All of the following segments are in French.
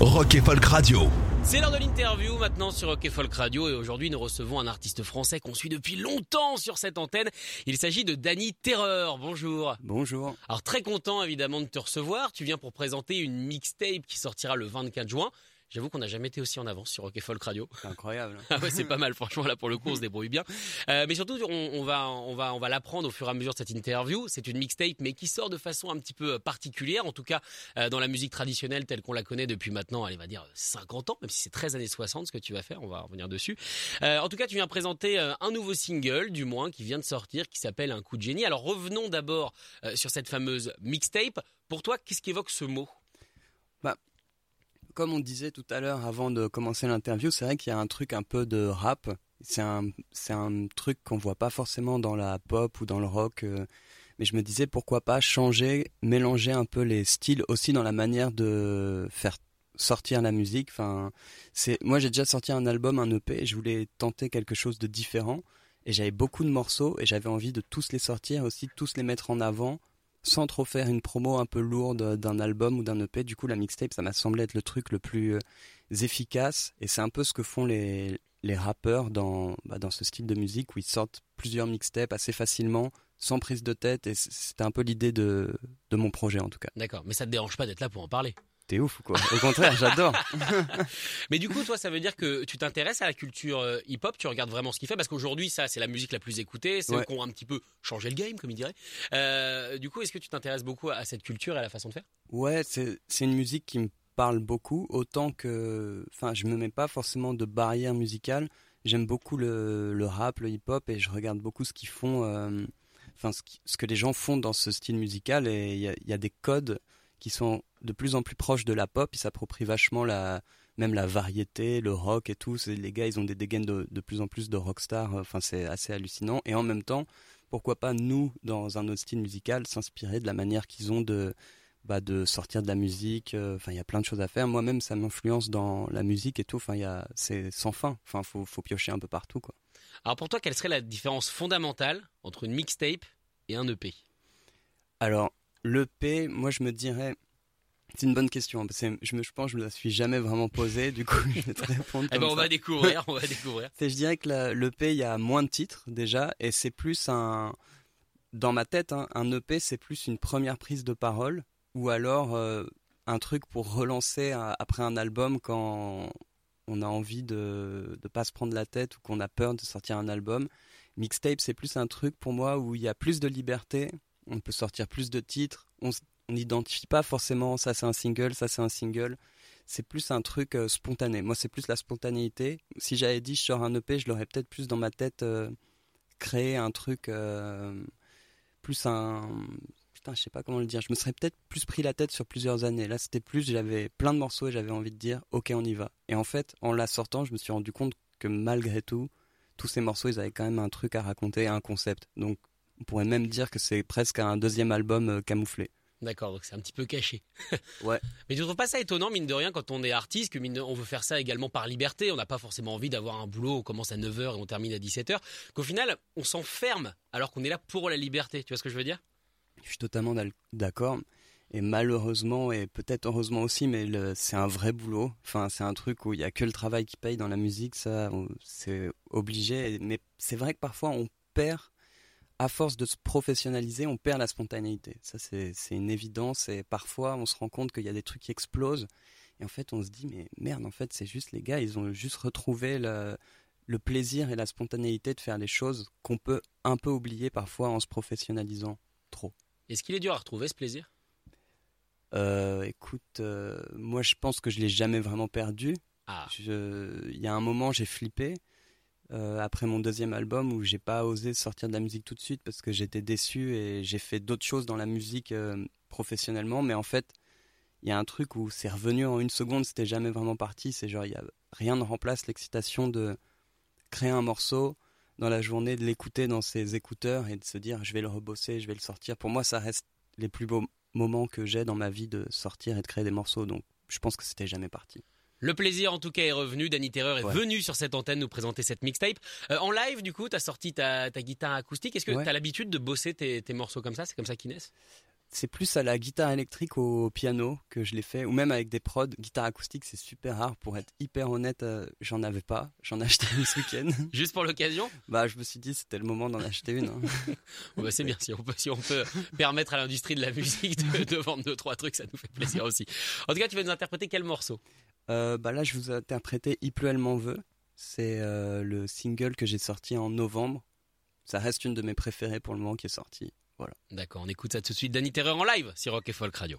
Rock et Folk Radio. C'est l'heure de l'interview maintenant sur Rock et Folk Radio et aujourd'hui nous recevons un artiste français qu'on suit depuis longtemps sur cette antenne. Il s'agit de Danny Terreur. Bonjour. Bonjour. Alors très content évidemment de te recevoir. Tu viens pour présenter une mixtape qui sortira le 24 juin. J'avoue qu'on n'a jamais été aussi en avance sur Rock et Folk Radio. C'est incroyable. Ah ouais, c'est pas mal, franchement, là pour le coup, on se débrouille bien. Euh, mais surtout, on, on va, on va, on va l'apprendre au fur et à mesure de cette interview. C'est une mixtape, mais qui sort de façon un petit peu particulière, en tout cas euh, dans la musique traditionnelle telle qu'on la connaît depuis maintenant, allez, on va dire 50 ans, même si c'est 13 années 60 ce que tu vas faire, on va revenir dessus. Euh, en tout cas, tu viens présenter euh, un nouveau single, du moins, qui vient de sortir, qui s'appelle Un coup de génie. Alors revenons d'abord euh, sur cette fameuse mixtape. Pour toi, qu'est-ce qui évoque ce mot? Comme on disait tout à l'heure avant de commencer l'interview, c'est vrai qu'il y a un truc un peu de rap. C'est un, un truc qu'on voit pas forcément dans la pop ou dans le rock. euh, mais je me disais pourquoi pas changer, mélanger un peu les styles aussi dans la manière de faire sortir la musique. Enfin, c'est moi j'ai déjà sorti un album, un EP, et je voulais tenter quelque chose de différent. Et j'avais beaucoup de morceaux et j'avais envie de tous les sortir aussi, tous les mettre en avant sans trop faire une promo un peu lourde d'un album ou d'un EP. Du coup, la mixtape, ça m'a semblé être le truc le plus euh, efficace. Et c'est un peu ce que font les, les rappeurs dans, bah, dans ce style de musique où ils sortent plusieurs mixtapes assez facilement, sans prise de tête. Et c'était un peu l'idée de, de mon projet en tout cas. D'accord, mais ça te dérange pas d'être là pour en parler? T'es ouf ou quoi Au contraire, j'adore. Mais du coup, toi, ça veut dire que tu t'intéresses à la culture euh, hip-hop, tu regardes vraiment ce qu'il fait, parce qu'aujourd'hui, ça, c'est la musique la plus écoutée, c'est Ouais. qui ont un petit peu changé le game, comme ils diraient. Euh, du coup, est-ce que tu t'intéresses beaucoup à cette culture et à la façon de faire? Ouais, c'est une musique qui me parle beaucoup, autant que. Enfin, je me mets pas forcément de barrière musicale. J'aime beaucoup le, le rap, le hip-hop, et je regarde beaucoup ce qu'ils font. euh, Enfin, ce, que les gens font dans ce style musical, et il y a, il y a des codes qui sont de plus en plus proches de la pop. Ils s'approprient vachement la, même la variété, le rock et tout. Les gars, ils ont des dégaines de, de plus en plus de rockstar. Enfin, c'est assez hallucinant. Et en même temps, pourquoi pas nous, dans un autre style musical, s'inspirer de la manière qu'ils ont de bah, de sortir de la musique. euh, Enfin, il y a plein de choses à faire. Moi-même, ça m'influence dans la musique et tout. Enfin, il y a, c'est sans fin. Enfin, faut, faut piocher un peu partout, quoi. Alors pour toi, quelle serait la différence fondamentale entre une mixtape et un EP Alors, l'EP, moi, je me dirais. C'est une bonne question. parce que je, me, je pense que je me la suis jamais vraiment posée. Du coup, je vais te répondre. Eh ben, on ça. va découvrir, on va découvrir. Je dirais que l'EP, il y a moins de titres déjà, et c'est plus un. Dans ma tête, hein, un EP, c'est plus une première prise de parole, ou alors euh, un truc pour relancer un- après un album quand on a envie de ne pas se prendre la tête ou qu'on a peur de sortir un album. Mixtape, c'est plus un truc pour moi où il y a plus de liberté, on peut sortir plus de titres, on n'identifie pas forcément ça c'est un single, ça c'est un single c'est plus un truc euh, spontané. Moi, c'est plus la spontanéité. Si j'avais dit je sors un EP, je l'aurais peut-être plus dans ma tête euh, créé un truc euh, plus un putain, je sais pas comment le dire. Je me serais peut-être plus pris la tête sur plusieurs années. Là, c'était plus j'avais plein de morceaux et j'avais envie de dire OK, on y va. Et en fait, en la sortant, je me suis rendu compte que malgré tout, tous ces morceaux, ils avaient quand même un truc à raconter, un concept. Donc, on pourrait même dire que c'est presque un deuxième album euh, camouflé. D'accord, donc c'est un petit peu caché. Ouais. Mais tu trouves pas ça étonnant, mine de rien, quand on est artiste, que mine de- on veut faire ça également par liberté, on n'a pas forcément envie d'avoir un boulot, on commence à 9h et on termine à 17h, qu'au final, on s'enferme alors qu'on est là pour la liberté, tu vois ce que je veux dire? Je suis totalement d'accord. Et malheureusement, et peut-être heureusement aussi, mais le- c'est un vrai boulot. Enfin, c'est un truc où il n'y a que le travail qui paye dans la musique, ça, on- c'est obligé. Mais c'est vrai que parfois, on perd, à force de se professionnaliser, on perd la spontanéité. Ça, c'est une évidence. Et parfois, on se rend compte qu'il y a des trucs qui explosent. Et en fait, on se dit, mais merde, en fait, c'est juste les gars, ils ont juste retrouvé le, le plaisir et la spontanéité de faire les choses qu'on peut un peu oublier parfois en se professionnalisant trop. Est-ce qu'il est dur à retrouver ce plaisir? Euh, écoute, euh, moi je pense que je l'ai jamais vraiment perdu. Ah, Il y a un moment j'ai flippé. Euh, après mon deuxième album où j'ai pas osé sortir de la musique tout de suite parce que j'étais déçu et j'ai fait d'autres choses dans la musique euh, professionnellement. Mais en fait, il y a un truc où c'est revenu en une seconde, c'était jamais vraiment parti. C'est genre, y a rien ne remplace l'excitation de créer un morceau dans la journée, de l'écouter dans ses écouteurs et de se dire, je vais le rebosser, je vais le sortir. Pour moi, ça reste les plus beaux moments que j'ai dans ma vie de sortir et de créer des morceaux. Donc, je pense que c'était jamais parti. Le plaisir en tout cas est revenu. Danny Terreur est venu sur cette antenne nous présenter cette mixtape. Euh, en live, du coup, tu as sorti ta, guitare acoustique. Est-ce que tu as l'habitude de bosser tes, morceaux comme ça? C'est comme ça qu'ils naissent? C'est plus à la guitare électrique au piano que je l'ai fait, ou même avec des prods. Guitare acoustique, c'est super rare. Pour être hyper honnête, euh, j'en avais pas. J'en ai acheté une ce week-end. Juste pour l'occasion? Bah, je me suis dit, c'était le moment d'en acheter une. Hein. bah, c'est bien. Si on, peut, si on peut permettre à l'industrie de la musique de, de, vendre deux, trois trucs, ça nous fait plaisir aussi. En tout cas, tu vas nous interpréter quel morceau? Euh, bah là, je vous ai interprété Il pleut, elle m'en veut. C'est euh, le single que j'ai sorti en novembre. Ça reste une de mes préférées pour le moment qui est sortie. Voilà. D'accord, on écoute ça tout de suite. Danny Terreur en live sur Rock et Folk Radio.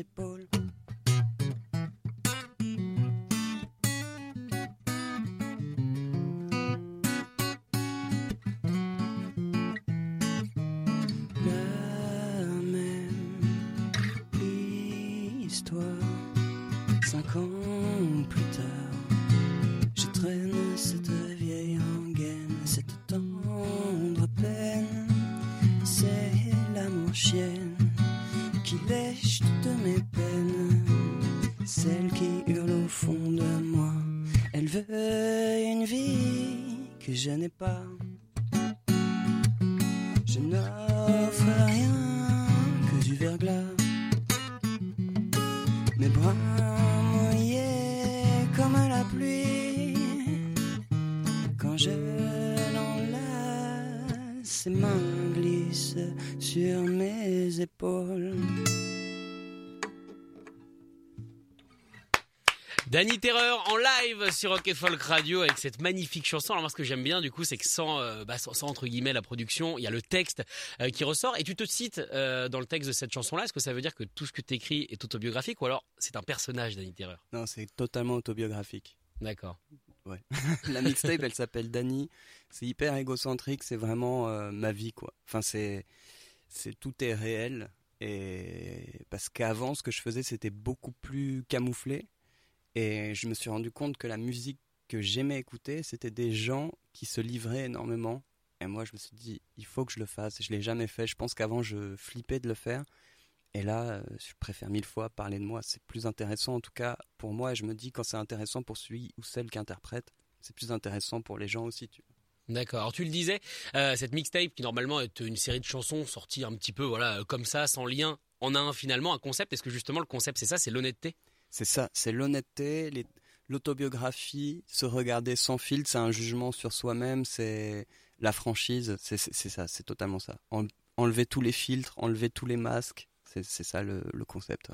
épaules. La même histoire, cinq ans. Mes épaules. Danny Terreur en live sur Rock Folk Radio avec cette magnifique chanson. Alors moi ce que j'aime bien du coup c'est que sans, euh, bah, sans, entre guillemets la production, il y a le texte euh, qui ressort et tu te cites euh, dans le texte de cette chanson-là. Est-ce que ça veut dire que tout ce que tu écris est autobiographique ou alors c'est un personnage Danny Terreur? Non, c'est totalement autobiographique. D'accord. Ouais. la mixtape elle s'appelle Danny. C'est hyper égocentrique, c'est vraiment ma vie quoi. Enfin c'est c'est tout est réel et parce qu'avant ce que je faisais c'était beaucoup plus camouflé et je me suis rendu compte que la musique que j'aimais écouter, c'était des gens qui se livraient énormément. Et moi, je me suis dit, il faut que je le fasse. Je l'ai jamais fait. Je pense qu'avant, je flippais de le faire. Et là, euh, je préfère mille fois parler de moi. C'est plus intéressant, en tout cas, pour moi. Et je me dis, quand c'est intéressant pour celui ou celle qui interprète, c'est plus intéressant pour les gens aussi. Tu D'accord. Alors tu le disais, euh, cette mixtape qui normalement est une série de chansons sorties un petit peu voilà comme ça, sans lien, en a un finalement un concept. Est-ce que justement le concept c'est ça, c'est l'honnêteté? C'est ça, c'est l'honnêteté, L'autobiographie, se regarder sans filtre, c'est un jugement sur soi-même, c'est la franchise, c'est ça, c'est totalement ça. enlever tous les filtres, enlever tous les masques, c'est ça le, concept.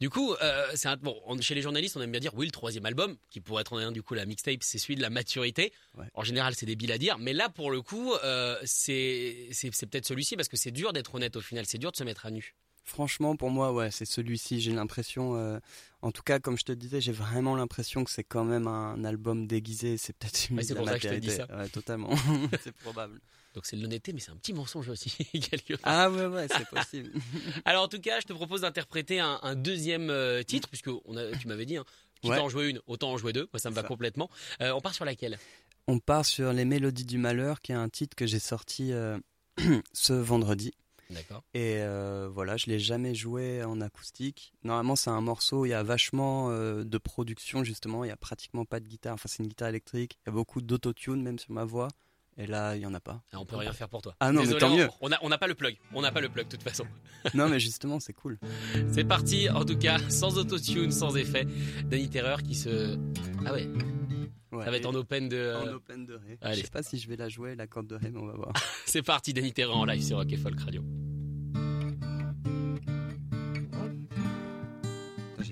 Du coup, euh, c'est bon, chez les journalistes, on aime bien dire oui, le troisième album, qui pourrait être en un du coup la mixtape, c'est celui de la maturité. En général, c'est débile à dire, mais là, pour le coup, euh, c'est peut-être celui-ci parce que c'est dur d'être honnête au final, c'est dur de se mettre à nu. Franchement, pour moi, ouais, c'est celui-ci. J'ai l'impression, euh, en tout cas, comme je te disais, j'ai vraiment l'impression que c'est quand même un album déguisé. C'est peut-être une C'est pour ça que je te dis ça. totalement, c'est probable. Donc c'est de l'honnêteté, mais c'est un petit mensonge aussi Ah ouais, ouais, c'est possible. Alors en tout cas, je te propose d'interpréter un, deuxième euh, titre, puisque on a, tu m'avais dit, hein, quitte en jouer une, autant en jouer deux. Moi, ça me va complètement. Euh, on part sur laquelle? On part sur Les Mélodies du Malheur, qui est un titre que j'ai sorti ce vendredi. D'accord. Et euh, voilà, je l'ai jamais joué en acoustique. Normalement, c'est un morceau, il y a vachement euh, de production justement, il y a pratiquement pas de guitare. Enfin, c'est une guitare électrique. Il y a beaucoup d'autotune même sur ma voix. Et là, il y en a pas. Ah, on peut rien faire pour toi. Ah non, mais tant mieux. On n'a on a pas le plug. On n'a pas le plug de toute façon. non, mais justement, c'est cool. c'est parti. En tout cas, sans autotune, sans effet. Danny Terreur qui se. Ah ouais. ça va être en open de. En open de ré. Je sais pas si je vais la jouer la corde de ré, mais on va voir. c'est parti, Danny Terreur en live sur Rock et Folk Radio.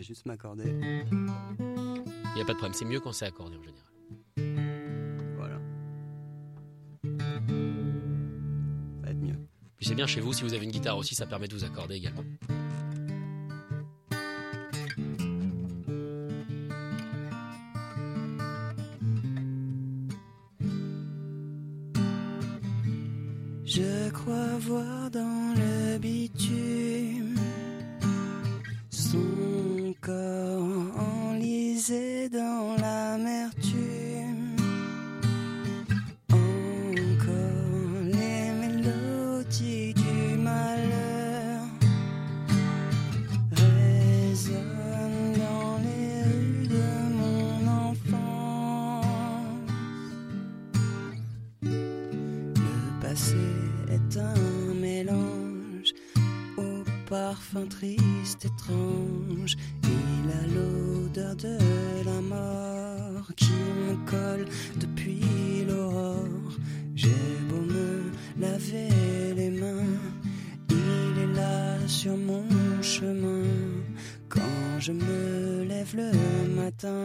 Juste m'accorder. Il y a pas de problème. C'est mieux quand c'est accordé en général. Puis c'est bien chez vous, si vous avez une guitare aussi, ça permet de vous accorder également. Triste, étrange. Il a l'odeur de la mort qui me colle depuis l'aurore. J'ai beau me laver les mains, il est là sur mon chemin. Quand je me lève le matin,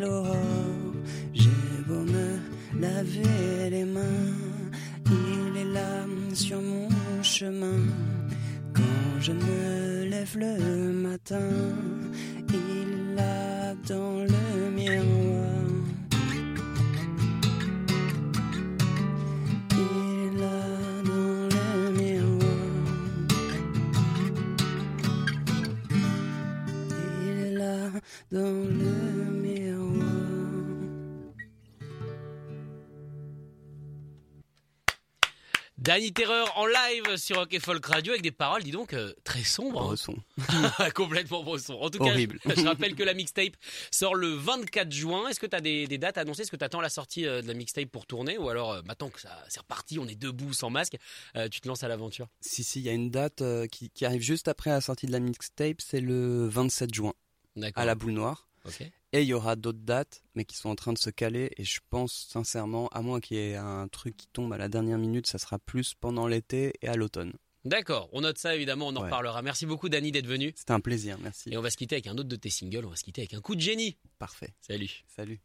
l'aurore. J'ai beau me laver les mains, il est là sur mon chemin. Quand je me lève le matin, il est là dans le miroir. Danny Terreur en live sur Rock Folk Radio avec des paroles, dis donc, euh, très sombres. Bresson. Complètement bresson. En tout cas, Je, rappelle que la mixtape sort le 24 juin. Est-ce que tu as des, dates annoncées Est-ce que tu attends la sortie euh, de la mixtape pour tourner? Ou alors, euh, maintenant que ça c'est reparti, on est debout, sans masque, tu te lances à l'aventure? Si, si, il y a une date qui, arrive juste après la sortie de la mixtape, c'est le 27 juin. À la boule noire. Et il y aura d'autres dates, mais qui sont en train de se caler. Et je pense sincèrement, à moins qu'il y ait un truc qui tombe à la dernière minute, ça sera plus pendant l'été et à l'automne. D'accord, on note ça évidemment, on en reparlera. Merci beaucoup Dani d'être venu. C'était un plaisir, merci. Et on va se quitter avec un autre de tes singles, on va se quitter avec un coup de génie. Parfait. Salut. Salut.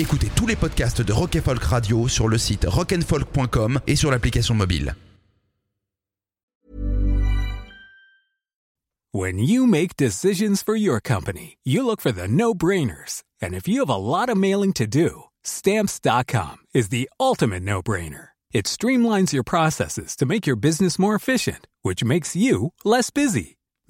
Écoutez tous les podcasts de Rock Folk Radio sur le site rockandfolk.com et sur l'application mobile. When you make decisions for your company, you look for the no brainers. And if you have a lot of mailing to do, stamps.com is the ultimate no brainer. It streamlines your processes to make your business more efficient, which makes you less busy.